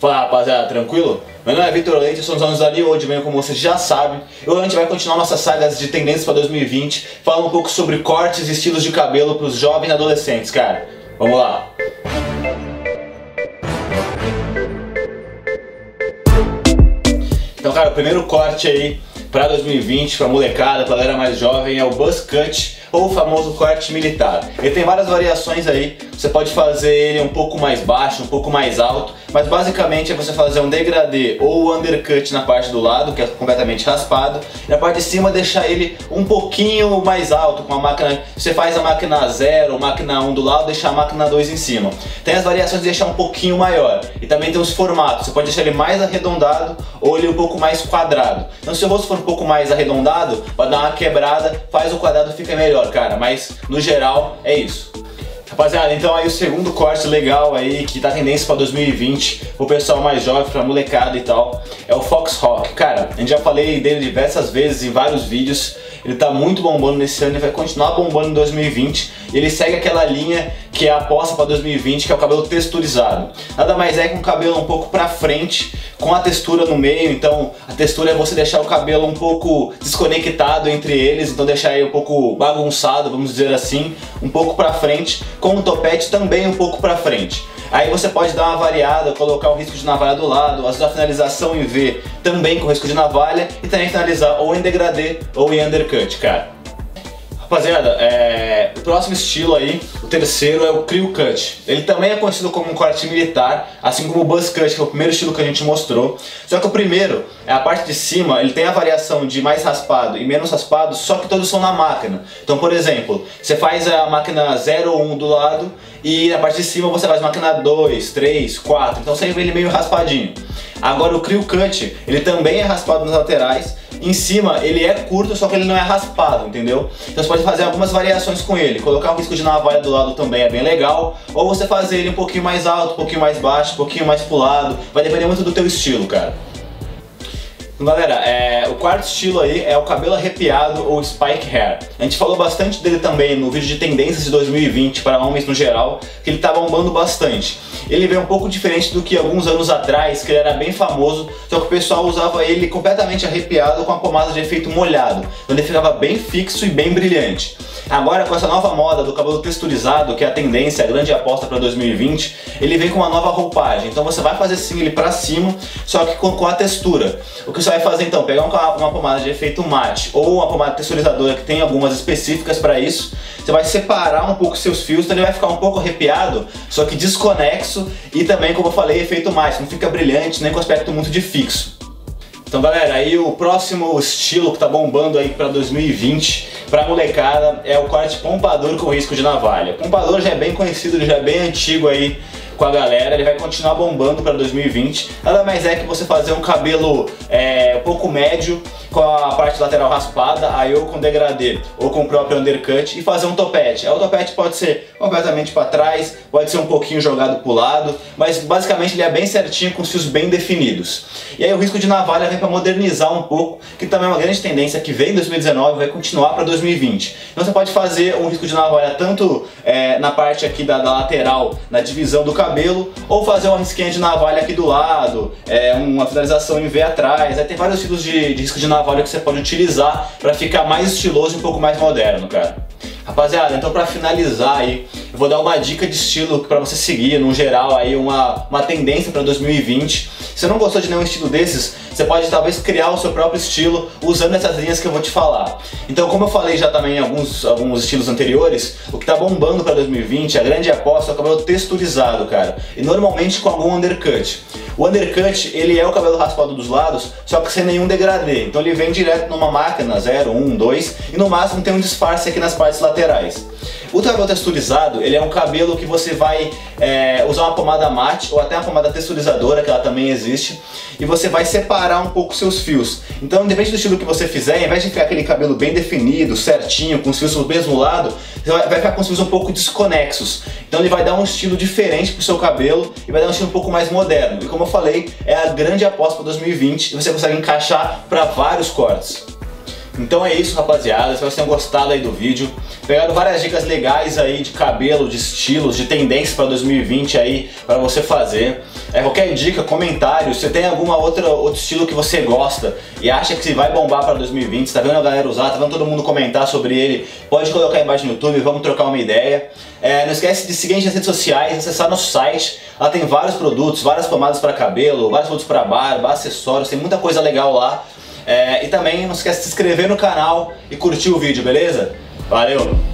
Fala rapaziada, tranquilo? Meu nome é Vitor Leite, eu sou os anos New Old Man, como você já sabe. E hoje a gente vai continuar nossas sagas de tendências para 2020, falando um pouco sobre cortes e estilos de cabelo para os jovens e adolescentes, cara. Vamos lá! Então, cara, o primeiro corte aí para 2020, para molecada, pra galera mais jovem, é o buzz cut ou o famoso corte militar. Ele tem várias variações aí, você pode fazer ele um pouco mais baixo, um pouco mais alto, mas basicamente é você fazer um degradê ou undercut na parte do lado, que é completamente raspado, e na parte de cima deixar ele um pouquinho mais alto, com a máquina, você faz a máquina 0, máquina 1 um do lado, deixar a máquina 2 em cima. Tem as variações de deixar um pouquinho maior, e também tem os formatos, você pode deixar ele mais arredondado ou ele um pouco mais quadrado. Então se o rosto for um pouco mais arredondado, para dar uma quebrada, faz o quadrado fica melhor, cara, mas no geral é isso. Rapaziada, então aí o segundo corte legal aí que tá tendência para 2020, o pessoal mais jovem, pra molecada e tal, é o Fox Rock. Cara, a gente já falei dele diversas vezes em vários vídeos, ele tá muito bombando nesse ano e vai continuar bombando em 2020. E ele segue aquela linha que é a aposta para 2020, que é o cabelo texturizado. Nada mais é que um cabelo um pouco para frente, com a textura no meio. Então, a textura é você deixar o cabelo um pouco desconectado entre eles, então deixar ele um pouco bagunçado, vamos dizer assim, um pouco para frente, com o topete também um pouco para frente. Aí você pode dar uma variada, colocar o risco de navalha do lado, a finalização em V também com risco de navalha e também finalizar ou em degradê ou em undercut, cara. Rapaziada, é... o próximo estilo aí, o terceiro é o Crew Cut. Ele também é conhecido como um corte militar, assim como o Buzz Cut, que é o primeiro estilo que a gente mostrou. Só que o primeiro, é a parte de cima, ele tem a variação de mais raspado e menos raspado, só que todos são na máquina. Então, por exemplo, você faz a máquina 0 ou 1 do lado e na parte de cima você faz máquina 2, 3, 4. Então você vê ele meio raspadinho. Agora o Crew Cut, ele também é raspado nas laterais, em cima ele é curto, só que ele não é raspado, entendeu? Então você pode fazer algumas variações com ele. Colocar um risco de navalha do lado também é bem legal. Ou você fazer ele um pouquinho mais alto, um pouquinho mais baixo, um pouquinho mais pro lado. Vai depender muito do teu estilo, cara. Galera, é, o quarto estilo aí é o cabelo arrepiado ou spike hair. A gente falou bastante dele também no vídeo de tendências de 2020 para homens no geral, que ele tá bombando bastante. Ele veio um pouco diferente do que alguns anos atrás, que ele era bem famoso, só que o pessoal usava ele completamente arrepiado com a pomada de efeito molhado. Então ele ficava bem fixo e bem brilhante. Agora com essa nova moda do cabelo texturizado, que é a tendência, a grande aposta para 2020, ele vem com uma nova roupagem. Então você vai fazer sim ele para cima, só que com, com a textura. O que você vai fazer então? Pegar uma, pomada de efeito mate ou uma pomada texturizadora que tem algumas específicas para isso. Você vai separar um pouco seus fios, então ele vai ficar um pouco arrepiado, só que desconexo e também, como eu falei, efeito mate. Não fica brilhante nem com aspecto muito de fixo. Então galera, aí o próximo estilo que tá bombando aí para 2020 pra molecada é o corte pompador com risco de navalha. Pompador já é bem conhecido, já é bem antigo aí com a galera, ele vai continuar bombando para 2020. Nada mais é que você fazer um cabelo é, um pouco médio, com a parte lateral raspada, aí ou com degradê ou com o próprio undercut e fazer um topete. o topete pode ser completamente para trás, pode ser um pouquinho jogado pro lado, mas basicamente ele é bem certinho com os fios bem definidos. E aí o risco de navalha vem para modernizar um pouco, que também é uma grande tendência que veio em 2019 e vai continuar para 2020. Então você pode fazer um risco de navalha tanto é, na parte aqui da, da lateral, na divisão do cabelo, cabelo, ou fazer uma risquinha de navalha aqui do lado, é, uma finalização em V atrás. Aí tem vários tipos de, de risco de navalha que você pode utilizar para ficar mais estiloso e um pouco mais moderno, cara. Rapaziada, então para finalizar aí, eu vou dar uma dica de estilo para você seguir, no geral aí uma, uma tendência para 2020. Se você não gostou de nenhum estilo desses, você pode talvez criar o seu próprio estilo usando essas linhas que eu vou te falar. Então, como eu falei já também em alguns, alguns estilos anteriores, o que tá bombando para 2020, a grande aposta é o cabelo texturizado, cara. E normalmente com algum undercut. O undercut, ele é o cabelo raspado dos lados, só que sem nenhum degradê. Então ele vem direto numa máquina 0, 1, 2 e no máximo tem um disfarce aqui nas partes laterais. O cabelo texturizado, ele é um cabelo que você vai é, usar uma pomada mate ou até uma pomada texturizadora, que ela também existe, e você vai separar um pouco seus fios. Então, independente do estilo que você fizer, ao invés de ficar aquele cabelo bem definido, certinho, com os fios do mesmo lado, você vai ficar com os fios um pouco desconexos. Então ele vai dar um estilo diferente pro seu cabelo e vai dar um estilo um pouco mais moderno. E como eu falei, é a grande aposta para 2020 e você consegue encaixar para vários cortes. Então é isso, rapaziada. Espero que vocês tenham gostado aí do vídeo. Pegaram várias dicas legais aí de cabelo, de estilos, de tendências para 2020 aí para você fazer. É, qualquer dica, comentário, se tem alguma outra outro estilo que você gosta e acha que vai bombar para 2020, você tá vendo a galera usar, tá vendo todo mundo comentar sobre ele, pode colocar aí embaixo no YouTube, vamos trocar uma ideia. É, não esquece de seguir a gente nas redes sociais, acessar nosso site, lá tem vários produtos, várias pomadas para cabelo, vários produtos para barba, acessórios, tem muita coisa legal lá. É, e também não esquece de se inscrever no canal e curtir o vídeo, beleza? Valeu!